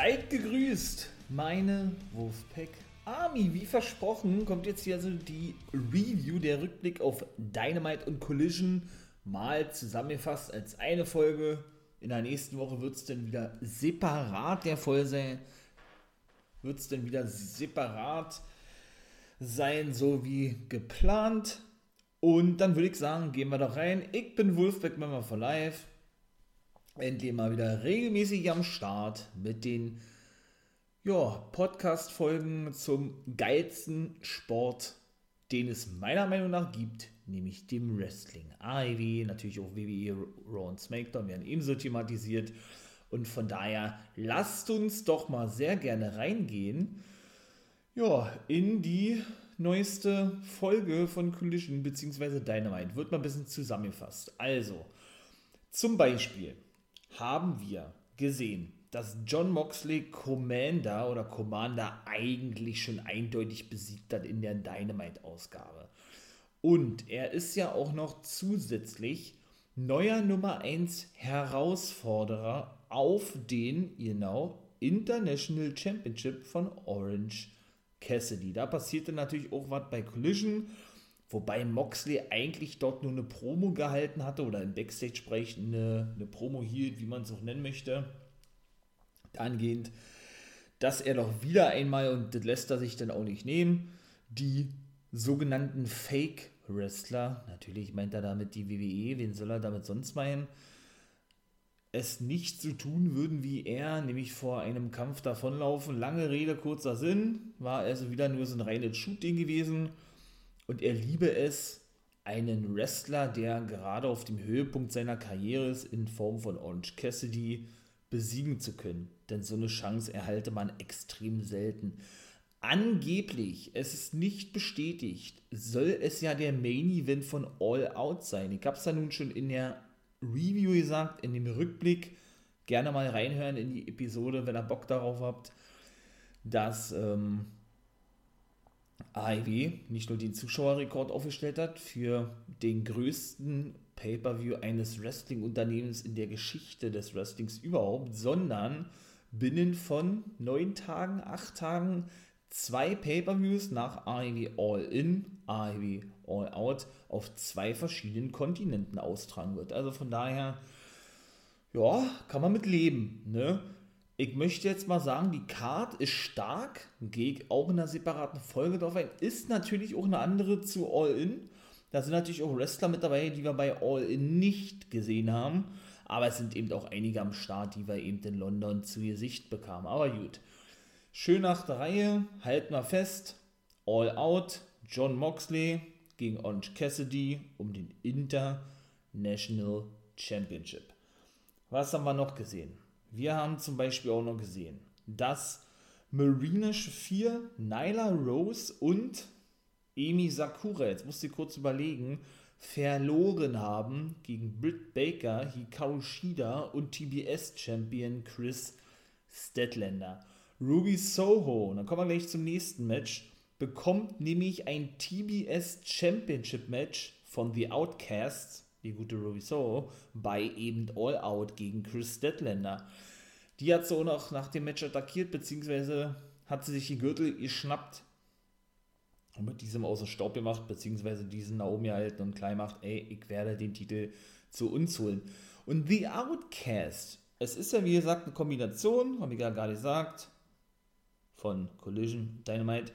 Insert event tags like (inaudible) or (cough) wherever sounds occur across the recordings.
Seid gegrüßt, meine Wolfpack Army. Wie versprochen kommt jetzt hier also die Review, der Rückblick auf Dynamite und Collision mal zusammengefasst als eine Folge. In der nächsten Woche wird es dann wieder separat der Fall sein. Wird es dann wieder separat sein, so wie geplant. Und dann würde ich sagen, gehen wir doch rein. Ich bin Wolfpack Member for Life endlich mal wieder regelmäßig am Start mit den ja, Podcast-Folgen zum geilsten Sport, den es meiner Meinung nach gibt, nämlich dem Wrestling. AEW, natürlich auch WWE, Raw und SmackDown werden ebenso thematisiert. Und von daher lasst uns doch mal sehr gerne reingehen, ja, in die neueste Folge von Collision bzw. Dynamite. Wird mal ein bisschen zusammengefasst. Also, zum Beispiel haben wir gesehen, dass John Moxley Commander oder Commander eigentlich schon eindeutig besiegt hat in der Dynamite-Ausgabe. Und er ist ja auch noch zusätzlich neuer Nummer 1 Herausforderer auf den, genau, International Championship von Orange Cassidy. Da passierte natürlich auch was bei Collision Wobei Moxley eigentlich dort nur eine Promo gehalten hatte oder im Backstage-Sprech eine, eine Promo hielt, wie man es auch nennen möchte. Angehend, dass er doch wieder einmal, und das lässt er sich dann auch nicht nehmen, die sogenannten Fake-Wrestler, natürlich meint er damit die WWE, wen soll er damit sonst meinen, es nicht so tun würden wie er, nämlich vor einem Kampf davonlaufen. Lange Rede, kurzer Sinn, war also wieder nur so ein reines Shooting gewesen und er liebe es, einen Wrestler, der gerade auf dem Höhepunkt seiner Karriere ist, in Form von Orange Cassidy besiegen zu können. Denn so eine Chance erhalte man extrem selten. Angeblich, es ist nicht bestätigt, soll es ja der Main Event von All Out sein. Ich habe es ja nun schon in der Review gesagt, in dem Rückblick. Gerne mal reinhören in die Episode, wenn ihr Bock darauf habt, dass ähm, AEW nicht nur den Zuschauerrekord aufgestellt hat für den größten Pay-per-view eines Wrestling-Unternehmens in der Geschichte des Wrestlings überhaupt, sondern binnen von neun Tagen, acht Tagen zwei Pay-per-views nach AEW All In, AEW All Out auf zwei verschiedenen Kontinenten austragen wird. Also von daher, ja, kann man mit leben. Ne? Ich möchte jetzt mal sagen, die Card ist stark, gehe auch in einer separaten Folge drauf ein, ist natürlich auch eine andere zu All-In. Da sind natürlich auch Wrestler mit dabei, die wir bei All-In nicht gesehen haben. Aber es sind eben auch einige am Start, die wir eben in London zu Gesicht bekamen. Aber gut. Schön nach der Reihe, halten wir fest. All Out, John Moxley gegen Orange Cassidy um den International Championship. Was haben wir noch gesehen? Wir haben zum Beispiel auch noch gesehen, dass Marina Shafir, Nyla Rose und Emi Sakura, jetzt musst du kurz überlegen, verloren haben gegen Britt Baker, Hikaru Shida und TBS-Champion Chris Statlander. Ruby Soho, dann kommen wir gleich zum nächsten Match, bekommt nämlich ein TBS Championship Match von The Outcasts die gute Ruby Soho, bei eben All Out gegen Chris Statlander. Die hat so noch nach dem Match attackiert, beziehungsweise hat sie sich die Gürtel geschnappt und mit diesem aus Staub gemacht, beziehungsweise diesen Naomi halten und klein macht, ey, ich werde den Titel zu uns holen. Und The Outcast, es ist ja wie gesagt eine Kombination, habe ich ja gerade gesagt, von Collision, Dynamite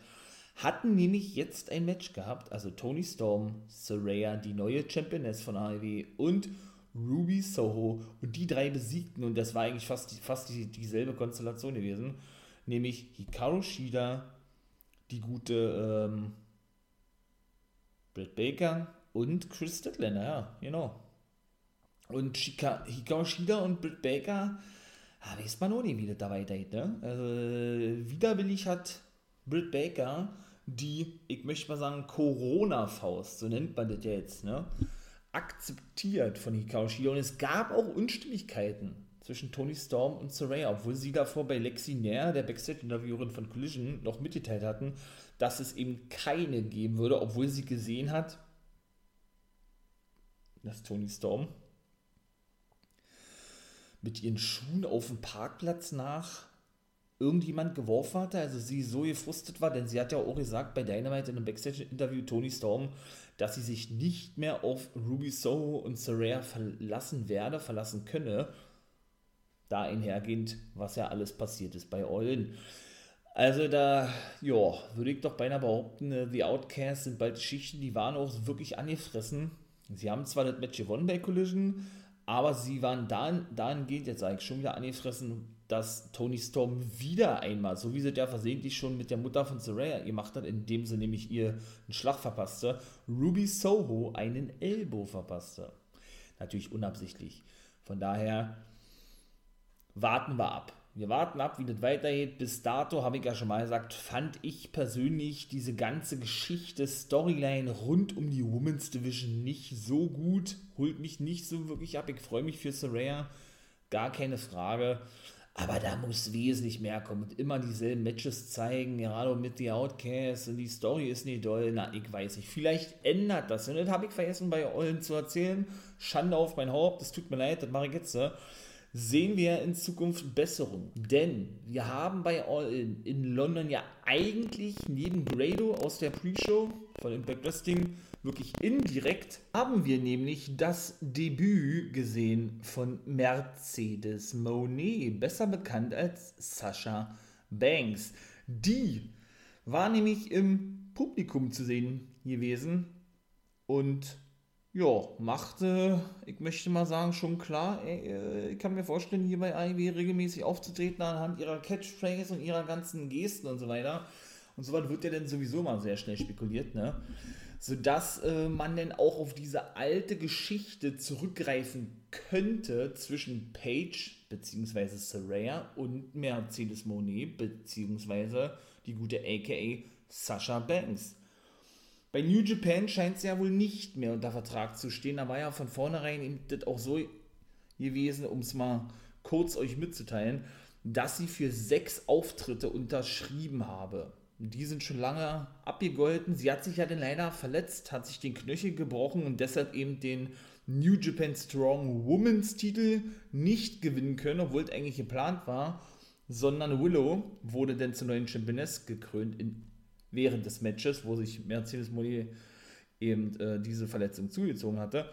hatten nämlich jetzt ein Match gehabt, also Tony Storm, Saraya, die neue Championess von AEW und Ruby Soho und die drei besiegten und das war eigentlich fast, fast die, dieselbe Konstellation gewesen, nämlich Hikaru Shida, die gute ähm, Britt Baker und Chris Statlander, ja, genau. Und Shika, Hikaru Shida und Britt Baker, ah, weiß man auch nicht, wie das da weitergeht, ne? Also, widerwillig hat Britt Baker die, ich möchte mal sagen, Corona-Faust, so nennt man das ja jetzt, ne? akzeptiert von Hikaru. Und es gab auch Unstimmigkeiten zwischen Tony Storm und Saraya, obwohl sie davor bei Lexi Nair, der Backstage-Interviewerin von Collision, noch mitgeteilt hatten, dass es eben keine geben würde, obwohl sie gesehen hat, dass Tony Storm mit ihren Schuhen auf dem Parkplatz nach irgendjemand geworfen hatte, also sie so gefrustet war, denn sie hat ja auch gesagt bei Dynamite in einem Backstage-Interview Tony Storm, dass sie sich nicht mehr auf Ruby Soho und Saraya verlassen werde, verlassen könne, da einhergehend, was ja alles passiert ist bei Eulen. Also da, ja, würde ich doch beinahe behaupten, äh, The Outcasts sind bald Schichten, die waren auch wirklich angefressen. Sie haben zwar das Match gewonnen bei Collision, aber sie waren dahin, dahingehend, jetzt sage ich schon wieder angefressen, dass Tony Storm wieder einmal, so wie sie ja versehentlich schon mit der Mutter von Saraya gemacht hat, indem sie nämlich ihr einen Schlag verpasste, Ruby Soho einen Elbow verpasste. Natürlich unabsichtlich. Von daher warten wir ab. Wir warten ab, wie das weitergeht. Bis dato, habe ich ja schon mal gesagt, fand ich persönlich diese ganze Geschichte, Storyline rund um die Women's Division nicht so gut. Holt mich nicht so wirklich ab. Ich freue mich für Saraya, gar keine Frage. Aber da muss wesentlich mehr kommen und immer dieselben Matches zeigen, gerade mit The Outcasts und die Story ist nicht doll. Na, ich weiß nicht. Vielleicht ändert das. Und das habe ich vergessen bei Ollen zu erzählen. Schande auf mein Haupt, das tut mir leid, das mache ich jetzt sehen wir in Zukunft Besserung. Denn wir haben bei All In in London ja eigentlich neben Grado aus der Pre-Show von Impact Wrestling wirklich indirekt haben wir nämlich das Debüt gesehen von Mercedes Monet, besser bekannt als Sasha Banks. Die war nämlich im Publikum zu sehen gewesen und ja, machte, ich möchte mal sagen, schon klar, ey, äh, ich kann mir vorstellen, hier bei IW regelmäßig aufzutreten anhand ihrer Catchphrase und ihrer ganzen Gesten und so weiter. Und so was wird ja dann sowieso mal sehr schnell spekuliert, ne? Sodass äh, man dann auch auf diese alte Geschichte zurückgreifen könnte zwischen Paige bzw. Saraya und Mercedes Monet bzw. die gute aka Sasha Banks. Bei New Japan scheint es ja wohl nicht mehr unter Vertrag zu stehen. Da war ja von vornherein das auch so gewesen, um es mal kurz euch mitzuteilen, dass sie für sechs Auftritte unterschrieben habe. Die sind schon lange abgegolten. Sie hat sich ja dann leider verletzt, hat sich den Knöchel gebrochen und deshalb eben den New Japan Strong Women's Titel nicht gewinnen können, obwohl es eigentlich geplant war, sondern Willow wurde dann zur neuen Championess gekrönt in während des Matches, wo sich Mercedes Monet eben äh, diese Verletzung zugezogen hatte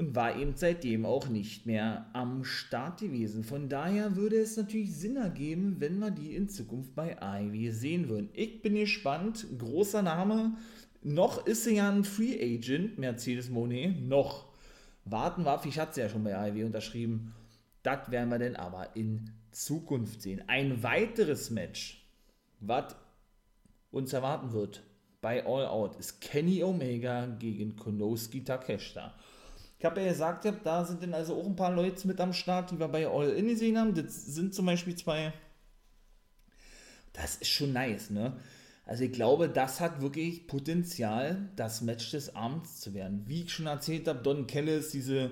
und war eben seitdem auch nicht mehr am Start gewesen. Von daher würde es natürlich Sinn ergeben, wenn wir die in Zukunft bei Ivy sehen würden. Ich bin gespannt, großer Name. Noch ist sie ja ein Free Agent, Mercedes Monet, noch. Warten wir ich hatte sie ja schon bei Ivy unterschrieben. Das werden wir denn aber in Zukunft sehen. Ein weiteres Match, was uns erwarten wird bei All Out ist Kenny Omega gegen Konosuke Takeshita. Ich habe ja gesagt, da sind dann also auch ein paar Leute mit am Start, die wir bei All In gesehen haben. Das sind zum Beispiel zwei. Das ist schon nice, ne? Also ich glaube, das hat wirklich Potenzial, das Match des Abends zu werden. Wie ich schon erzählt habe, Don Kellis, diese,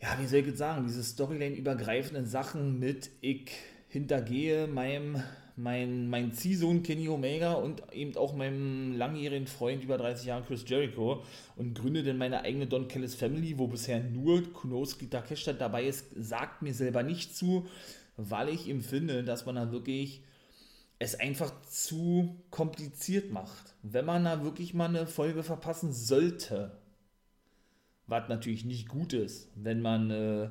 ja, wie soll ich jetzt sagen, diese Storyline-übergreifenden Sachen mit ich hintergehe meinem mein, mein Ziehsohn Kenny Omega und eben auch meinem langjährigen Freund über 30 Jahre Chris Jericho und gründe dann meine eigene Don Kellis Family, wo bisher nur Kunoski Takeshita dabei ist, sagt mir selber nicht zu, weil ich empfinde, dass man da wirklich es einfach zu kompliziert macht. Wenn man da wirklich mal eine Folge verpassen sollte, was natürlich nicht gut ist, wenn man, äh,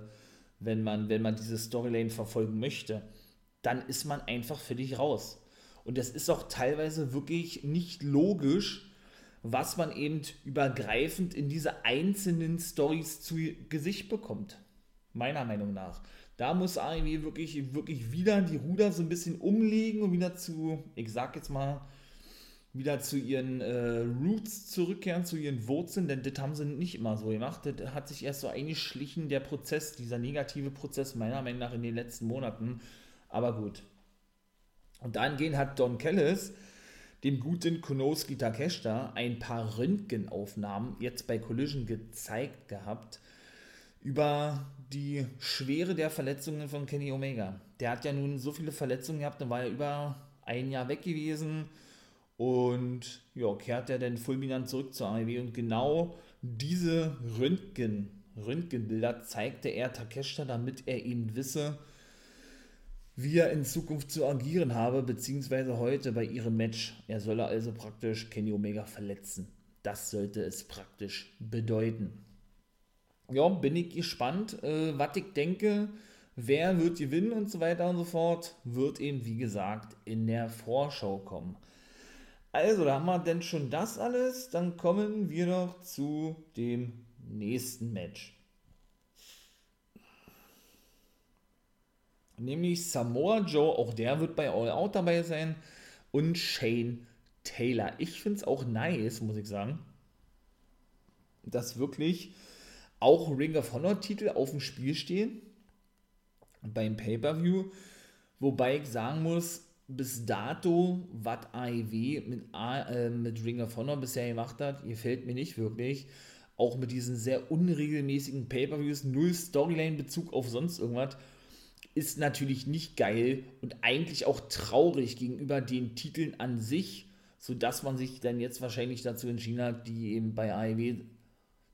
wenn man, wenn man diese Storyline verfolgen möchte dann ist man einfach völlig raus. Und das ist auch teilweise wirklich nicht logisch, was man eben übergreifend in diese einzelnen Stories zu Gesicht bekommt. Meiner Meinung nach. Da muss AEW wirklich, wirklich wieder die Ruder so ein bisschen umlegen und wieder zu, ich sag jetzt mal, wieder zu ihren äh, Roots zurückkehren, zu ihren Wurzeln, denn das haben sie nicht immer so gemacht. Das hat sich erst so eingeschlichen, der Prozess, dieser negative Prozess, meiner Meinung nach in den letzten Monaten, aber gut. Und dahingehend hat Don Kellis dem guten Konosuke Takeshita ein paar Röntgenaufnahmen jetzt bei Collision gezeigt gehabt über die Schwere der Verletzungen von Kenny Omega. Der hat ja nun so viele Verletzungen gehabt, dann war er über ein Jahr weg gewesen und ja, kehrt er dann fulminant zurück zur AEW und genau diese Röntgen, Röntgenbilder zeigte er Takeshita, damit er ihn wisse, wie er in Zukunft zu agieren habe, beziehungsweise heute bei ihrem Match. Er solle also praktisch Kenny Omega verletzen. Das sollte es praktisch bedeuten. Ja, bin ich gespannt, äh, was ich denke, wer wird gewinnen und so weiter und so fort, wird eben, wie gesagt, in der Vorschau kommen. Also, da haben wir denn schon das alles. Dann kommen wir noch zu dem nächsten Match. Nämlich Samoa Joe, auch der wird bei All Out dabei sein. Und Shane Taylor. Ich finde es auch nice, muss ich sagen, dass wirklich auch Ring of Honor Titel auf dem Spiel stehen beim Pay-Per-View. Wobei ich sagen muss, bis dato, was AEW mit, äh, mit Ring of Honor bisher gemacht hat, gefällt mir nicht wirklich. Auch mit diesen sehr unregelmäßigen Pay-Per-Views, null Storyline-Bezug auf sonst irgendwas, ist natürlich nicht geil und eigentlich auch traurig gegenüber den Titeln an sich, sodass man sich dann jetzt wahrscheinlich dazu entschieden hat, die eben bei AEW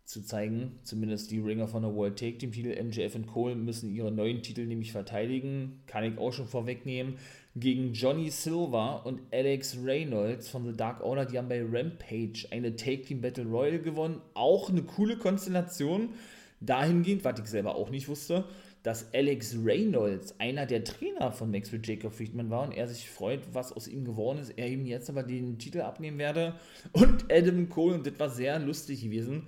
zu zeigen, zumindest die Ringer von der World Take Team Titel, MJF und Cole müssen ihre neuen Titel nämlich verteidigen, kann ich auch schon vorwegnehmen, gegen Johnny Silver und Alex Reynolds von The Dark Order, die haben bei Rampage eine Take Team Battle Royal gewonnen, auch eine coole Konstellation, dahingehend, was ich selber auch nicht wusste, dass Alex Reynolds einer der Trainer von Maxwell Jacob Friedman war und er sich freut, was aus ihm geworden ist, er ihm jetzt aber den Titel abnehmen werde. Und Adam Cole, und das war sehr lustig gewesen,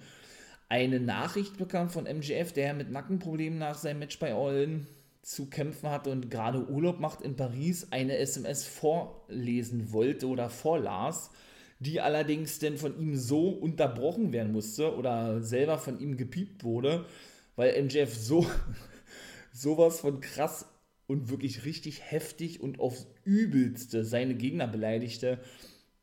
eine Nachricht bekam von MGF, der mit Nackenproblemen nach seinem Match bei All zu kämpfen hatte und gerade Urlaub macht in Paris, eine SMS vorlesen wollte oder vorlas, die allerdings denn von ihm so unterbrochen werden musste oder selber von ihm gepiept wurde, weil MJF so sowas von krass und wirklich richtig heftig und aufs Übelste seine Gegner beleidigte,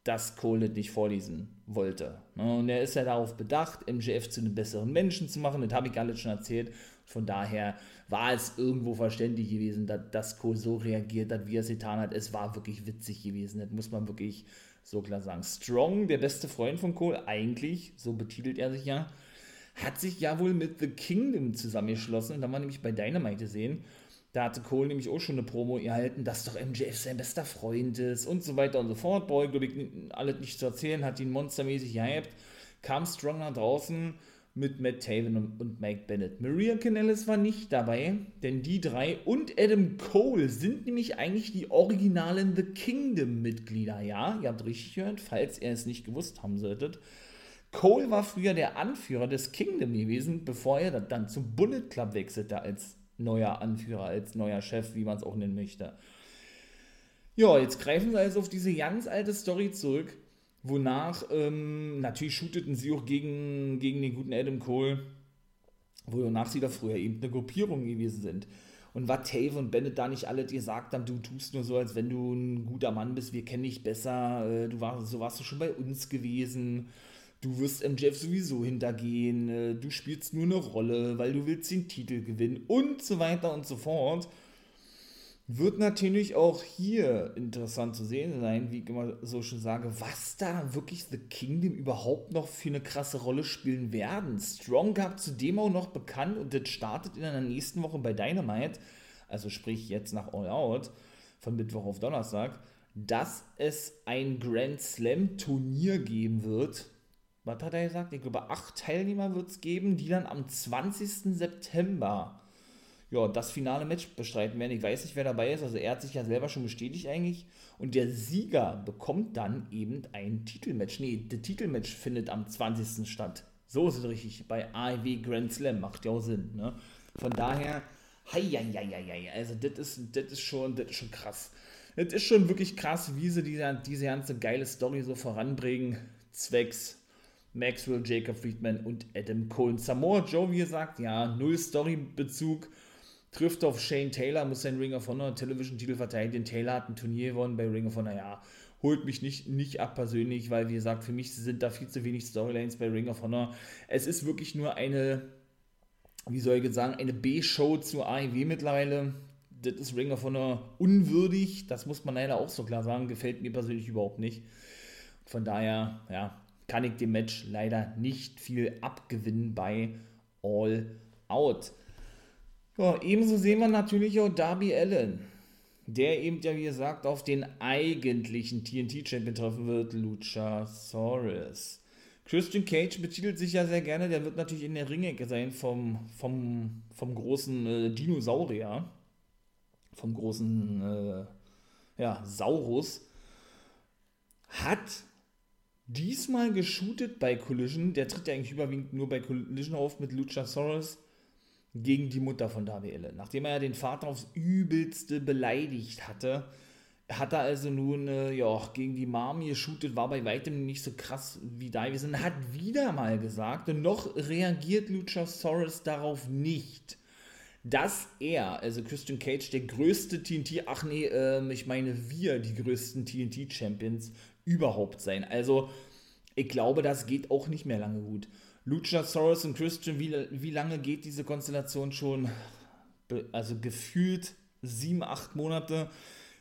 dass Cole das nicht vorlesen wollte. Ne? Und er ist ja darauf bedacht, MJF zu einem besseren Menschen zu machen. Das habe ich alles schon erzählt. Von daher war es irgendwo verständlich gewesen, dass, dass Cole so reagiert hat, wie er es getan hat. Es war wirklich witzig gewesen. Das muss man wirklich so klar sagen. Strong, der beste Freund von Cole, eigentlich, so betitelt er sich ja, hat sich ja wohl mit The Kingdom zusammengeschlossen. Und da war nämlich bei Dynamite sehen. Da hatte Cole nämlich auch schon eine Promo erhalten, dass doch MJF sein bester Freund ist und so weiter und so fort. Boy, glaube ich, alles nicht zu erzählen, hat ihn monstermäßig gehypt. Kam Strong nach draußen mit Matt Taven und, und Mike Bennett. Maria Kanellis war nicht dabei, denn die drei und Adam Cole sind nämlich eigentlich die originalen The Kingdom-Mitglieder. Ja, ihr habt richtig gehört, falls ihr es nicht gewusst haben solltet. Cole war früher der Anführer des Kingdom gewesen, bevor er dann zum Bullet Club wechselte als neuer Anführer, als neuer Chef, wie man es auch nennen möchte. Ja, jetzt greifen sie also auf diese ganz alte Story zurück, wonach ähm, natürlich shooteten sie auch gegen, gegen den guten Adam Cole, wonach sie da früher eben eine Gruppierung gewesen sind. Und was Tave und Bennett da nicht alle gesagt haben, du tust nur so, als wenn du ein guter Mann bist, wir kennen dich besser, äh, du warst, so warst du schon bei uns gewesen du wirst MJF sowieso hintergehen, äh, du spielst nur eine Rolle, weil du willst den Titel gewinnen und so weiter und so fort. Wird natürlich auch hier interessant zu sehen sein, wie ich immer so schon sage, was da wirklich The Kingdom überhaupt noch für eine krasse Rolle spielen werden. Strong gab zudem auch noch bekannt und das startet in der nächsten Woche bei Dynamite, also sprich jetzt nach All Out, von Mittwoch auf Donnerstag, dass es ein Grand Slam Turnier geben wird was hat er gesagt? Ich glaube, acht Teilnehmer wird es geben, die dann am 20. September ja, das finale Match bestreiten werden. Ich weiß nicht, wer dabei ist. Also er hat sich ja selber schon bestätigt eigentlich. Und der Sieger bekommt dann eben ein Titelmatch. Nee, der Titelmatch findet am 20. statt. So ist es richtig. Bei AEW Grand Slam macht ja auch Sinn. Ne? Von daher, hei, hei, hei, hei, also das ist, das ist schon, das ist schon krass. Das ist schon wirklich krass, wie sie diese, diese ganze geile Story so voranbringen. Zwecks Maxwell, Jacob Friedman und Adam Cole. Samoa Joe, wie gesagt, ja, null Story-Bezug. Trifft auf Shane Taylor, muss sein Ring of Honor Television-Titel verteidigen. Taylor hat ein Turnier gewonnen bei Ring of Honor, ja. Holt mich nicht, nicht ab persönlich, weil, wie gesagt, für mich sind da viel zu wenig Storylines bei Ring of Honor. Es ist wirklich nur eine, wie soll ich jetzt sagen, eine B-Show zu AEW mittlerweile. Das ist Ring of Honor unwürdig. Das muss man leider auch so klar sagen. Gefällt mir persönlich überhaupt nicht. Von daher, ja, kann ich dem Match leider nicht viel abgewinnen bei All Out. Ja, ebenso sehen wir natürlich auch Darby Allen. der eben ja, wie gesagt, auf den eigentlichen TNT-Champion treffen wird, Luchasaurus. Christian Cage betitelt sich ja sehr gerne, der wird natürlich in der Ringecke sein vom, vom, vom großen äh, Dinosaurier, vom großen äh, ja, Saurus. Hat diesmal geshootet bei Collision, der tritt ja eigentlich überwiegend nur bei Collision auf mit Luchasaurus gegen die Mutter von Darby Allen. Nachdem er ja den Vater aufs Übelste beleidigt hatte, hat er also nun äh, ja, gegen die Mom geshootet, war bei weitem nicht so krass wie Davison, hat wieder mal gesagt, und noch reagiert Luchasaurus darauf nicht, dass er, also Christian Cage, der größte TNT, ach nee, äh, ich meine wir, die größten TNT-Champions überhaupt sein. Also, ich glaube, das geht auch nicht mehr lange gut. Luchasaurus und Christian, wie, wie lange geht diese Konstellation schon? Also gefühlt sieben, acht Monate.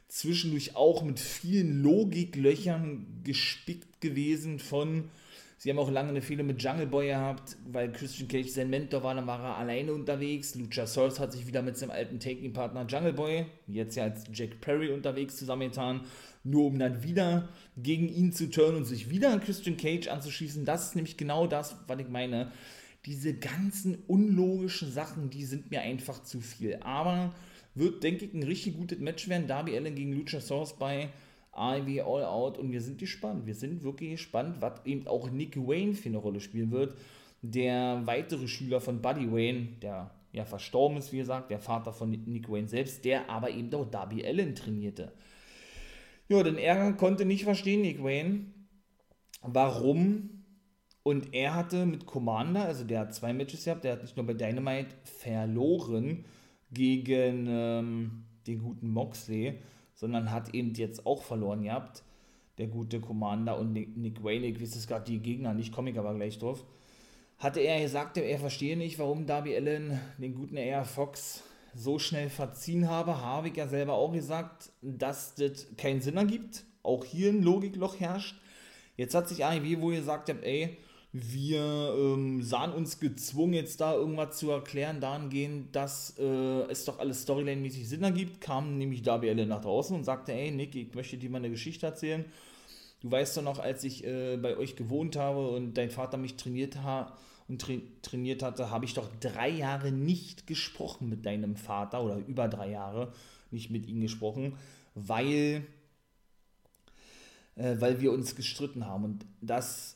Zwischendurch auch mit vielen Logiklöchern gespickt gewesen von. Sie haben auch lange eine Fehler mit Jungle Boy gehabt, weil Christian Cage sein Mentor war, dann war er alleine unterwegs. Luchasaurus hat sich wieder mit seinem alten Taking-Partner Jungle Boy, jetzt ja als Jack Perry unterwegs, zusammengetan nur um dann wieder gegen ihn zu turnen und sich wieder an Christian Cage anzuschließen. Das ist nämlich genau das, was ich meine. Diese ganzen unlogischen Sachen, die sind mir einfach zu viel. Aber wird, denke ich, ein richtig gutes Match werden. Darby Allen gegen Luchasaurus bei AEW All Out und wir sind gespannt. Wir sind wirklich gespannt, was eben auch Nick Wayne für eine Rolle spielen wird. Der weitere Schüler von Buddy Wayne, der ja verstorben ist, wie gesagt, der Vater von Nick Wayne selbst, der aber eben auch Darby Allen trainierte. Ja, denn er konnte nicht verstehen, Nick Wayne, warum. Und er hatte mit Commander, also der hat zwei Matches gehabt, der hat nicht nur bei Dynamite verloren gegen ähm, den guten Moxley, sondern hat eben jetzt auch verloren gehabt. Der gute Commander und Nick, Nick Wayne, ich weiß es gerade die Gegner nicht, komme ich aber gleich drauf. Hatte er gesagt, er verstehe nicht, warum Darby Allen den guten Air Fox so schnell verziehen habe, ich ja selber auch gesagt, dass das keinen Sinn ergibt. Auch hier ein Logikloch herrscht. Jetzt hat sich AEW wohl gesagt, ey, wir ähm, sahen uns gezwungen, jetzt da irgendwas zu erklären, dahingehend, dass äh, es doch alles Storyline-mäßig Sinn ergibt. Kam nämlich Allen nach draußen und sagte, ey, Nick, ich möchte dir mal eine Geschichte erzählen. Du weißt doch noch, als ich äh, bei euch gewohnt habe und dein Vater mich trainiert hat, und tra trainiert hatte, habe ich doch drei Jahre nicht gesprochen mit deinem Vater oder über drei Jahre nicht mit ihm gesprochen, weil, äh, weil wir uns gestritten haben. Und das,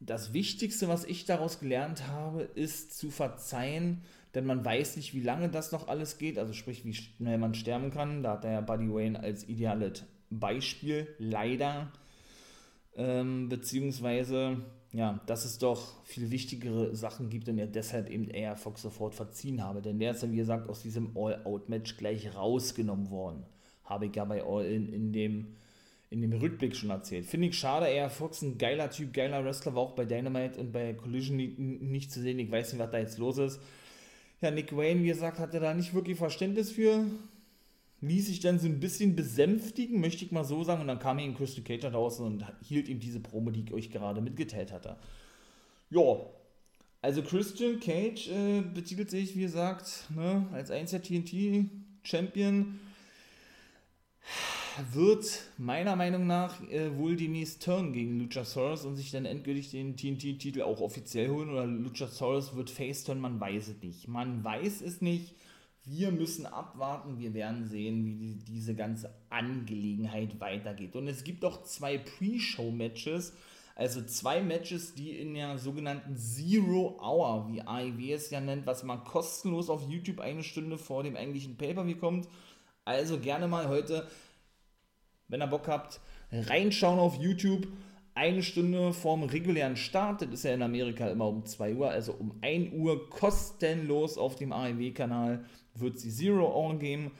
das Wichtigste, was ich daraus gelernt habe, ist zu verzeihen, denn man weiß nicht, wie lange das noch alles geht, also sprich, wie schnell man sterben kann. Da hat der Buddy Wayne als ideales Beispiel leider, ähm, beziehungsweise ja, dass es doch viel wichtigere Sachen gibt und er deshalb eben eher Fox sofort verziehen habe. Denn der ist ja, wie gesagt, aus diesem All-Out-Match gleich rausgenommen worden. Habe ich ja bei All-In in dem, in dem Rückblick schon erzählt. Finde ich schade, eher Fox ein geiler Typ, geiler Wrestler, war auch bei Dynamite und bei Collision nicht, zu sehen. Ich weiß nicht, was da jetzt los ist. Ja, Nick Wayne, wie gesagt, hatte da nicht wirklich Verständnis für ließ sich dann so ein bisschen besänftigen, möchte ich mal so sagen, und dann kam ihm Christian Cage draußen und hielt ihm diese Promo, die ich euch gerade mitgeteilt hatte. Ja, also Christian Cage äh, betitelt sich, wie gesagt, ne, als einziger TNT-Champion. Wird meiner Meinung nach äh, wohl demnächst turn gegen Luchasaurus und sich dann endgültig den TNT-Titel auch offiziell holen. Oder Luchasaurus wird face-turn, man weiß es nicht. Man weiß es nicht wir müssen abwarten, wir werden sehen, wie die, diese ganze Angelegenheit weitergeht. Und es gibt auch zwei Pre-Show-Matches, also zwei Matches, die in der sogenannten Zero Hour, wie AIW es ja nennt, was man kostenlos auf YouTube eine Stunde vor dem eigentlichen Pay-Per-View kommt. Also gerne mal heute, wenn ihr Bock habt, reinschauen auf YouTube. Eine Stunde vorm regulären Start, das ist ja in Amerika immer um 2 Uhr, also um 1 Uhr kostenlos auf dem AEW-Kanal wird sie Zero Hour geben.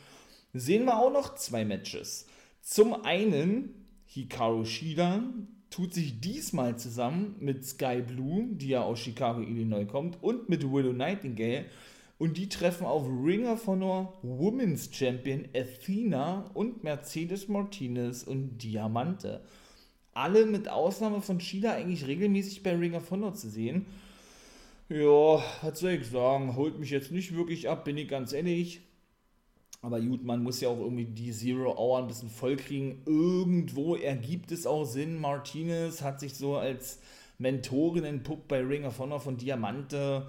Sehen wir auch noch zwei Matches. Zum einen Hikaru Shida tut sich diesmal zusammen mit Sky Blue, die ja aus Chicago, Illinois kommt, und mit Willow Nightingale. Und die treffen auf Ring of Honor Women's Champion Athena und Mercedes Martinez und Diamante. Alle mit Ausnahme von Shida eigentlich regelmäßig bei Ring of Honor zu sehen. Ja, was soll ich sagen? Holt mich jetzt nicht wirklich ab, bin ich ganz ehrlich. Aber gut, man muss ja auch irgendwie die Zero Hour ein bisschen vollkriegen. Irgendwo ergibt es auch Sinn. Martinez hat sich so als Mentorin entpuppt bei Ring of Honor von Diamante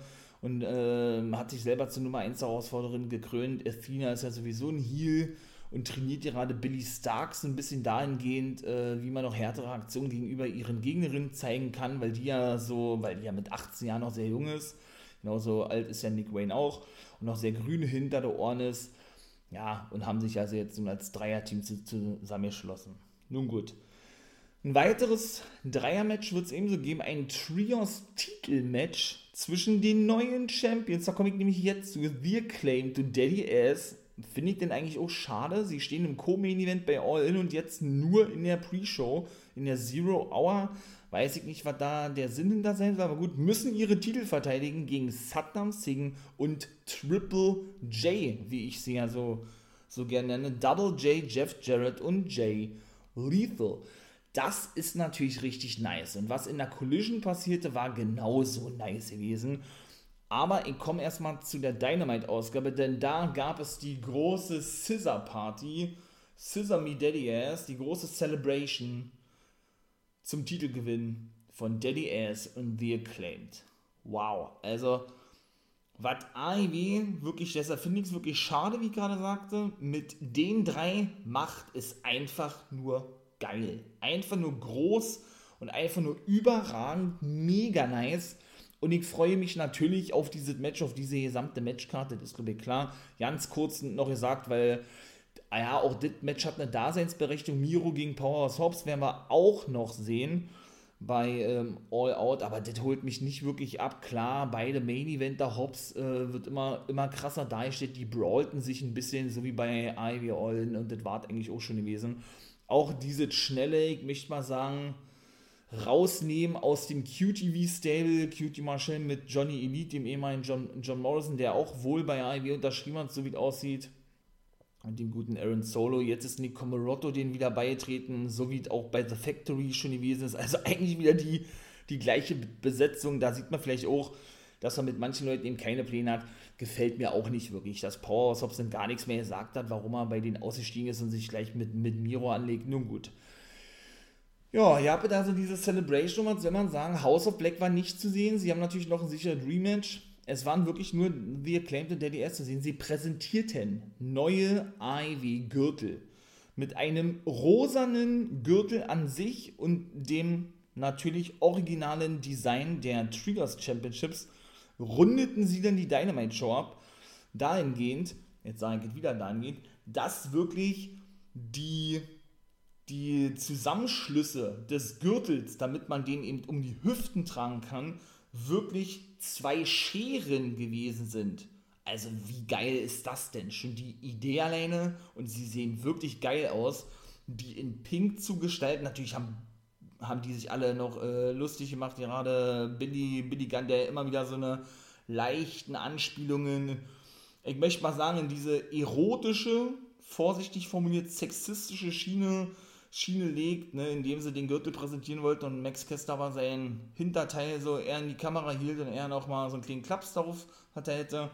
und äh, hat sich selber zur Nummer 1 Herausforderin gekrönt. Athena ist ja sowieso ein Heel und trainiert gerade Billy Starks ein bisschen dahingehend, äh, wie man noch härtere Aktionen gegenüber ihren Gegnerinnen zeigen kann, weil die ja so, weil die ja mit 18 Jahren noch sehr jung ist. Genauso alt ist ja Nick Wayne auch und noch sehr grün hinter der Ohren ist. Ja, und haben sich also jetzt nun als Dreierteam zusammengeschlossen. Nun gut. Ein weiteres Dreiermatch wird es ebenso geben, ein Trios-Titelmatch zwischen den neuen Champions. Da komme ich nämlich jetzt zu. The Claim to Daddy Ass. Finde ich denn eigentlich auch schade. Sie stehen im Co-Main-Event bei All In und jetzt nur in der Pre-Show, in der Zero Hour. Weiß ich nicht, was da der Sinn hinter sein soll, aber gut, müssen ihre Titel verteidigen gegen Satnam Singh und Triple J, wie ich sie ja so, so gerne nenne. Double J, Jeff Jarrett und Jay Lethal. Das ist natürlich richtig nice. Und was in der Collision passierte, war genauso nice gewesen. Aber ich komme erstmal zu der Dynamite-Ausgabe, denn da gab es die große Scissor-Party. Scissor Me Daddy Ass, die große Celebration zum Titelgewinn von Daddy Ass und The Acclaimed. Wow, also was AEW wirklich, deshalb finde ich es wirklich schade, wie ich gerade sagte, mit den drei macht es einfach nur geil. Einfach nur groß und einfach nur überragend, mega nice. Und ich freue mich natürlich auf dieses Match, auf diese gesamte Matchkarte, das ist glaube ich klar. Ganz kurz noch gesagt, weil Ah ja, auch das Match hat eine Daseinsberechtigung. Miro gegen Powerhouse Hobbs werden wir auch noch sehen bei ähm, All Out, aber das holt mich nicht wirklich ab. Klar, beide Main Eventer, Hobbs äh, wird immer, immer krasser dargestellt, die brawlten sich ein bisschen, so wie bei Ivy All und das war eigentlich auch schon gewesen. Auch diese schnelle, ich möchte mal sagen, rausnehmen aus dem QTV-Stable, QT Marshall mit Johnny Elite, dem ehemaligen John, John Morrison, der auch wohl bei Ivy unterschrieben hat, so wie es aussieht und dem guten Aaron Solo. Jetzt ist Nick Comorotto den wieder beigetreten, so wie auch bei The Factory schon gewesen ist. Also eigentlich wieder die, die gleiche Besetzung. Da sieht man vielleicht auch, dass er mit manchen Leuten eben keine Pläne hat. Gefällt mir auch nicht wirklich, dass Powerhouse Hobson gar nichts mehr gesagt hat, warum er bei denen ausgestiegen ist und sich gleich mit, mit Miro anlegt. Nun gut. Ja, ihr habt also diese Celebration, was soll man sagen? House of Black war nicht zu sehen. Sie haben natürlich noch ein sicheres Rematch es waren wirklich nur The Acclaimed und Daddy S zu sehen. Sie präsentierten neue Ivy-Gürtel mit einem rosanen Gürtel an sich und dem natürlich originalen Design der Triggers Championships rundeten sie dann die Dynamite Show ab. Dahingehend, jetzt sage ich wieder dahingehend, dass wirklich die, die Zusammenschlüsse des Gürtels, damit man den eben um die Hüften tragen kann, wirklich zwei Scheren gewesen sind. Also wie geil ist das denn? Schon die Idee alleine und sie sehen wirklich geil aus, die in Pink zu gestalten. Natürlich haben, haben die sich alle noch äh, lustig gemacht, gerade Billy, Billy Gunn, der immer wieder so eine leichten Anspielungen, ich möchte mal sagen, in diese erotische, vorsichtig formuliert sexistische Schiene Schiene legt, ne, indem sie den Gürtel präsentieren wollten und Max Kester aber sein Hinterteil so eher in die Kamera hielt und er noch mal so einen kleinen Klaps darauf hatte hätte,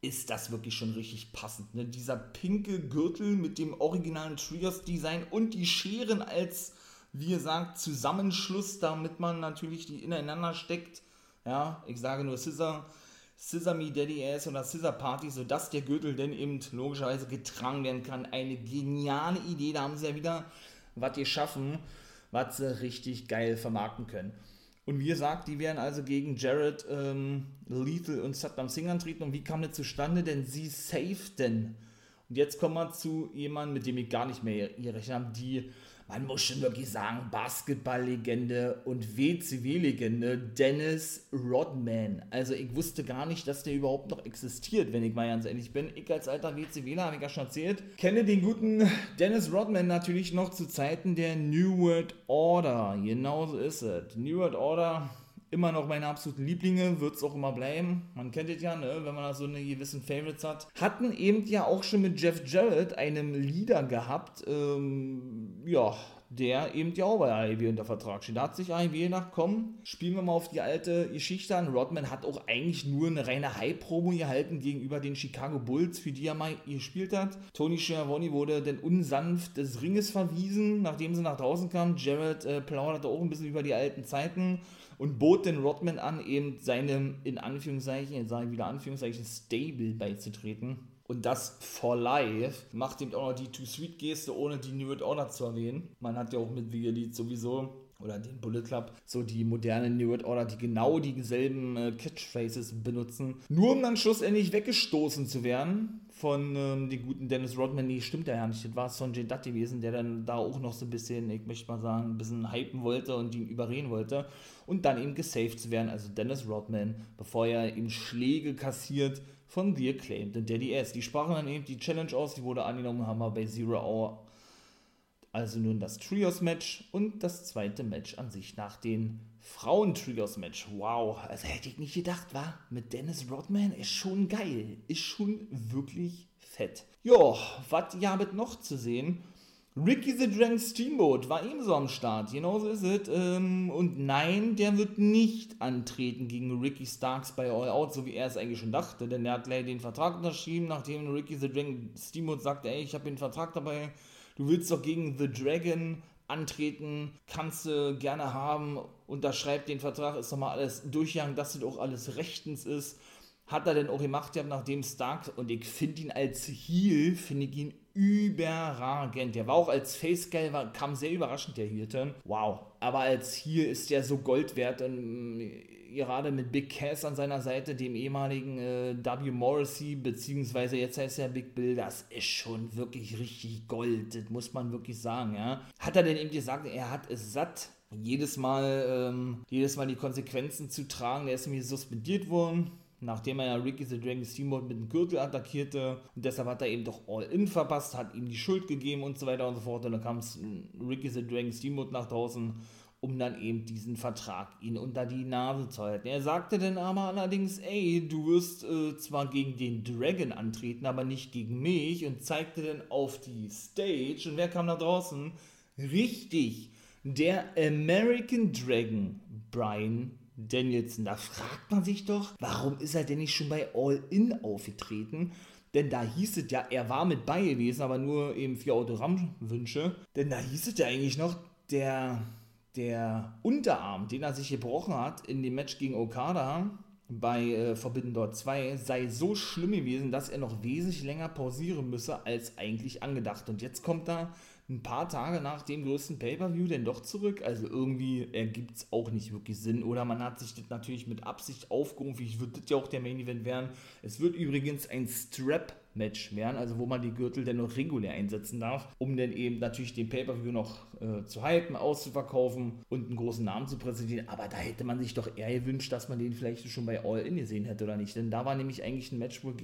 ist das wirklich schon richtig passend. Ne? Dieser pinke Gürtel mit dem originalen Triggers-Design und die Scheren als, wie gesagt, Zusammenschluss, damit man natürlich die ineinander steckt. Ja, ich sage nur Scissor Scissor Me Daddy Ass oder Scissor Party, sodass der Gürtel dann eben logischerweise getragen werden kann. Eine geniale Idee, da haben sie ja wieder was geschaffen, was sie richtig geil vermarkten können. Und wie gesagt, die werden also gegen Jared ähm, Lethal und Saddam Singh antreten. Und wie kam das zustande? Denn sie safeten. Und jetzt kommen wir zu jemandem, mit dem ich gar nicht mehr gerechnet habe, die man muss schon wirklich sagen, Basketball-Legende und WCW-Legende Dennis Rodman. Also ich wusste gar nicht, dass der überhaupt noch existiert, wenn ich mal ganz ehrlich bin. Ich als alter WCWler, habe ich ja schon erzählt, kenne den guten Dennis Rodman natürlich noch zu Zeiten der New World Order. Genauso ist es. New World Order immer noch meine absoluten Lieblinge, wird es auch immer bleiben. Man kennt es ja, ne, wenn man da so eine gewissen Favorites hat. Hatten eben ja auch schon mit Jeff Jarrett, einem Leader gehabt, ähm, ja, der eben ja auch bei AEW unter Vertrag steht. Da hat sich AEW gedacht, komm, spielen wir mal auf die alte Geschichte an. Rodman hat auch eigentlich nur eine reine High-Promo gehalten gegenüber den Chicago Bulls, für die er mal gespielt hat. Tony Schiavone wurde dann unsanft des Ringes verwiesen, nachdem sie nach draußen kam. Jared äh, plauderte auch ein bisschen über die alten Zeiten und bot den Rodman an, eben seinem, in Anführungszeichen, jetzt sage ich wieder Anführungszeichen, Stable beizutreten. Und das for life macht ihm auch noch die Too-Sweet-Geste, ohne die New World Order zu erwähnen. Man hat ja auch mit Vigilid sowieso oder den Bullet Club, so die moderne New World Order, die genau dieselben äh, Catchphrases benutzen, nur um dann schlussendlich weggestoßen zu werden von ähm, dem guten Dennis Rodman. Nee, stimmt ja nicht. Das war Sonjay Dutt gewesen, der dann da auch noch so ein bisschen, ich möchte mal sagen, ein bisschen hypen wollte und ihn überreden wollte und dann eben gesaved zu werden. Also Dennis Rodman, bevor er ihm Schläge kassiert von The Acclaimed und Daddy S. Die sprachen dann eben die Challenge aus, die wurde angenommen, haben wir bei Zero Hour also nun das Trios-Match und das zweite Match an sich nach den Frauen-Trios-Match. Wow, also hätte ich nicht gedacht, war mit Dennis Rodman ist schon geil, ist schon wirklich fett. Jo, was gab noch zu sehen? Ricky the Dragon Steamboat war ebenso am Start, genauso ist es. Ähm, und nein, der wird nicht antreten gegen Ricky Starks bei All Out, so wie er es eigentlich schon dachte, denn er hat gleich den Vertrag unterschrieben, nachdem Ricky the Dragon Steamboat sagte, ey, ich habe den Vertrag dabei, du willst doch gegen The Dragon antreten, kannst du gerne haben, unterschreibt den Vertrag, ist doch mal alles durchgegangen, dass das auch alles rechtens ist. Hat er denn auch gemacht, ja, nachdem Stark, und ich finde ihn als Heel, finde ich ihn überragend. Der war auch als Face geil, war, kam sehr überraschend, der Heel-Turn. Wow. Aber als Heel ist der so Gold wert und gerade mit Big Cass an seiner Seite, dem ehemaligen äh, W. Morrissey, beziehungsweise jetzt heißt er Big Bill, das ist schon wirklich richtig Gold, das muss man wirklich sagen, ja. Hat er denn eben gesagt, er hat es satt, jedes Mal, ähm, jedes Mal die Konsequenzen zu tragen, der ist nämlich suspendiert worden, nachdem er ja Ricky the Dragon Steamboat mit dem Gürtel attackierte. Und deshalb hat er eben doch All-In verpasst, hat ihm die Schuld gegeben und so weiter und so fort. Und dann kam Ricky the Dragon Steamboat nach draußen um dann eben diesen Vertrag ihn unter die Nase zu halten. Er sagte dann aber allerdings, ey, du wirst äh, zwar gegen den Dragon antreten, aber nicht gegen mich. Und zeigte dann auf die Stage. Und wer kam da draußen? Richtig, der American Dragon, Brian Danielson. Da fragt man sich doch, warum ist er denn nicht schon bei All In aufgetreten? Denn da hieß es ja, er war mit bei gewesen, aber nur eben für Autogrammwünsche. Denn da hieß es ja eigentlich noch, der der Unterarm, den er sich gebrochen hat in dem Match gegen Okada bei äh, Forbidden Door 2, sei so schlimm gewesen, dass er noch wesentlich länger pausieren müsse als eigentlich angedacht. Und jetzt kommt er ein paar Tage nach dem größten Pay-Per-View denn doch zurück. Also irgendwie ergibt es auch nicht wirklich Sinn. Oder man hat sich das natürlich mit Absicht aufgerufen. Ich würde das ja auch der Main Event werden. Es wird übrigens ein Strap Match werden, also wo man die Gürtel dann noch regulär einsetzen darf, um dann eben natürlich den Pay-Per-View noch äh, zu hypen, auszuverkaufen und einen großen Namen zu präsentieren. Aber da hätte man sich doch eher gewünscht, dass man den vielleicht schon bei All In gesehen hätte oder nicht. Denn da war nämlich eigentlich ein Match, wo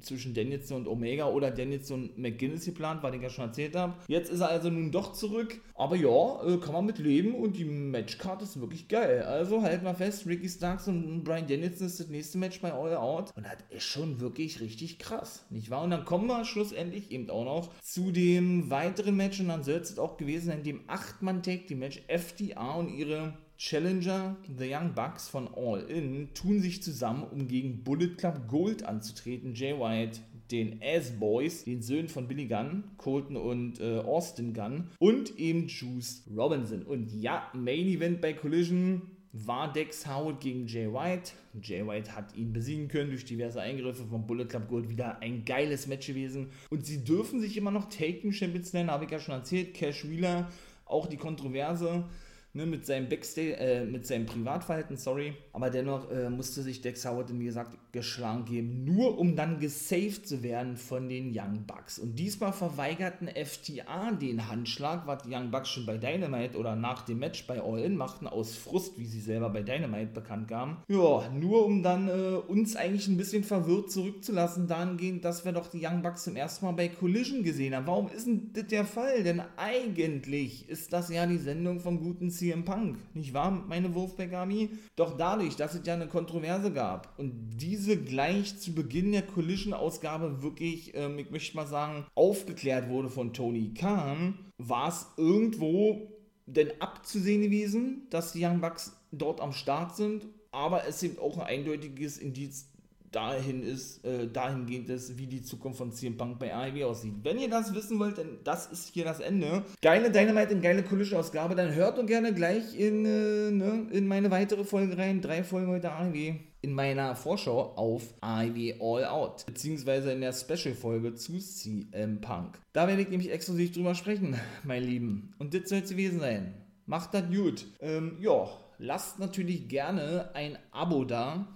zwischen Danielson und Omega oder Danielson und McGinnis geplant, was ich ja schon erzählt habe. Jetzt ist er also nun doch zurück. Aber ja, äh, kann man mit leben und die Matchcard ist wirklich geil. Also halt mal fest, Ricky Starks und Brian Danielson ist das nächste Match bei All Out. Und das ist schon wirklich richtig krass, nicht wahr? Und dann kommen wir schlussendlich eben auch noch zu dem weiteren Match und dann soll es auch gewesen sein, dem 8-Mann-Tag, die Match FDA und ihre Challenger The Young Bucks von All In tun sich zusammen, um gegen Bullet Club Gold anzutreten. Jay White, den Ass Boys, den Söhnen von Billy Gunn, Colton und äh, Austin Gunn und eben Juice Robinson. Und ja, Main Event bei Collision war Dex Howard gegen Jay White. Jay White hat ihn besiegen können durch diverse Eingriffe von Bullet Club Gold. Wieder ein geiles Match gewesen. Und sie dürfen sich immer noch Taking Champions nennen, habe ich ja schon erzählt. Cash Wheeler, auch die Kontroverse ne, mit seinem Backstage, äh, mit seinem Privatverhalten, sorry, aber dennoch äh, musste sich Dex Howard, wie gesagt, geschlagen geben, nur um dann gesaved zu werden von den Young Bucks. Und diesmal verweigerten FTA den Handschlag, was die Young Bucks schon bei Dynamite oder nach dem Match bei All In machten, aus Frust, wie sie selber bei Dynamite bekannt gaben. Ja, nur um dann äh, uns eigentlich ein bisschen verwirrt zurückzulassen, dahingehend, dass wir doch die Young Bucks zum ersten Mal bei Collision gesehen haben. Warum ist denn das der Fall? Denn eigentlich ist das ja die Sendung vom guten CM Punk, nicht wahr, meine Army? Doch dadurch, dass es ja eine Kontroverse gab und diese gleich zu Beginn der Collision-Ausgabe wirklich, ähm, ich möchte mal sagen, aufgeklärt wurde von Tony Khan, war es irgendwo denn abzusehen gewesen, dass die Young Bucks dort am Start sind, aber es ist auch ein eindeutiges Indiz dahin ist, äh, dahingehend ist, wie die Zukunft von CM Punk bei AEW aussieht. Wenn ihr das wissen wollt, dann das ist hier das Ende. Geile Dynamite und geile Collision-Ausgabe, dann hört doch gerne gleich in, äh, ne, in meine weitere Folge rein. Drei Folgen heute AEW. In meiner Vorschau auf AEW All Out, beziehungsweise in der Special-Folge zu CM Punk. Da werde ich nämlich exklusiv drüber sprechen, (laughs) mein Lieben. Und das soll es gewesen sein. Macht das gut. Ähm, ja, lasst natürlich gerne ein Abo da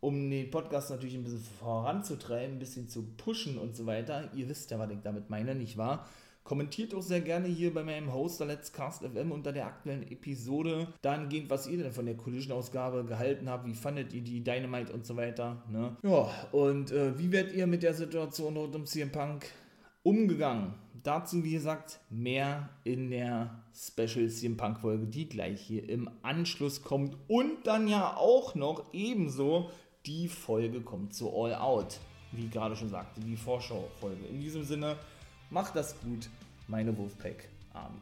um den Podcast natürlich ein bisschen voranzutreiben, ein bisschen zu pushen und so weiter. Ihr wisst ja, was ich damit meine, nicht wahr? Kommentiert auch sehr gerne hier bei meinem Hoster Let's Cast FM unter der aktuellen Episode dahingehend, was ihr denn von der Collision-Ausgabe gehalten habt, wie fandet ihr die Dynamite und so weiter. Ne? Ja, und äh, wie werdet ihr mit der Situation rund um CM Punk umgegangen? Dazu, wie gesagt, mehr in der Special CM Punk Folge, die gleich hier im Anschluss kommt und dann ja auch noch ebenso die Folge kommt zu All Out. Wie gerade schon sagte, die Vorschau-Folge. In diesem Sinne, macht das gut, meine Wolfpack-Army.